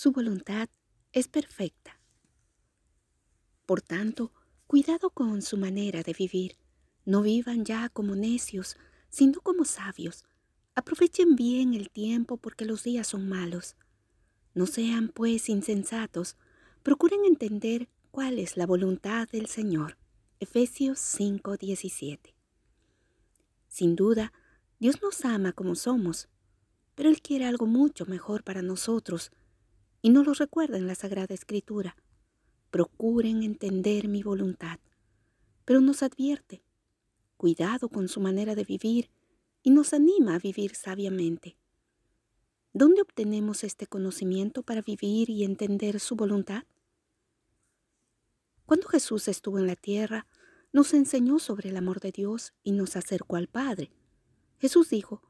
Su voluntad es perfecta. Por tanto, cuidado con su manera de vivir. No vivan ya como necios, sino como sabios. Aprovechen bien el tiempo porque los días son malos. No sean pues insensatos, procuren entender cuál es la voluntad del Señor. Efesios 5:17. Sin duda, Dios nos ama como somos, pero Él quiere algo mucho mejor para nosotros y nos lo recuerda en la Sagrada Escritura. Procuren entender mi voluntad, pero nos advierte, cuidado con su manera de vivir y nos anima a vivir sabiamente. ¿Dónde obtenemos este conocimiento para vivir y entender su voluntad? Cuando Jesús estuvo en la tierra, nos enseñó sobre el amor de Dios y nos acercó al Padre. Jesús dijo,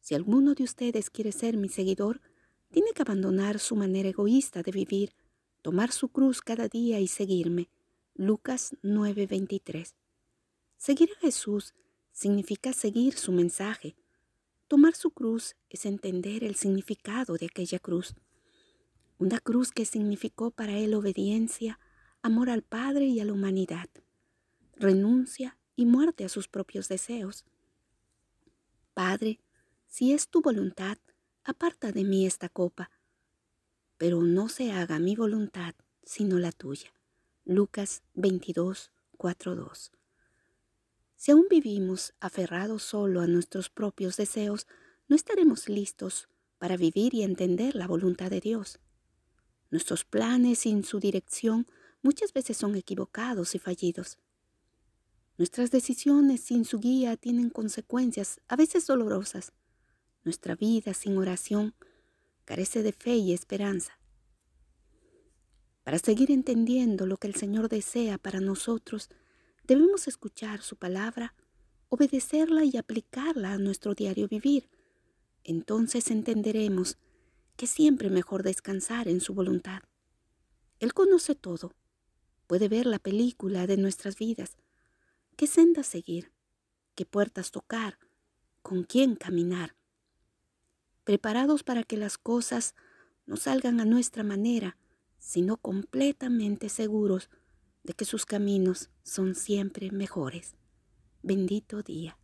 si alguno de ustedes quiere ser mi seguidor, tiene que abandonar su manera egoísta de vivir, tomar su cruz cada día y seguirme. Lucas 9:23. Seguir a Jesús significa seguir su mensaje. Tomar su cruz es entender el significado de aquella cruz. Una cruz que significó para él obediencia, amor al Padre y a la humanidad, renuncia y muerte a sus propios deseos. Padre, si es tu voluntad, aparta de mí esta copa, pero no se haga mi voluntad, sino la tuya. Lucas 22, 4, Si aún vivimos aferrados solo a nuestros propios deseos, no estaremos listos para vivir y entender la voluntad de Dios. Nuestros planes sin su dirección muchas veces son equivocados y fallidos. Nuestras decisiones sin su guía tienen consecuencias, a veces dolorosas. Nuestra vida sin oración carece de fe y esperanza. Para seguir entendiendo lo que el Señor desea para nosotros, debemos escuchar su palabra, obedecerla y aplicarla a nuestro diario vivir. Entonces entenderemos que siempre mejor descansar en su voluntad. Él conoce todo, puede ver la película de nuestras vidas, qué senda seguir, qué puertas tocar, con quién caminar. Preparados para que las cosas no salgan a nuestra manera, sino completamente seguros de que sus caminos son siempre mejores. Bendito día.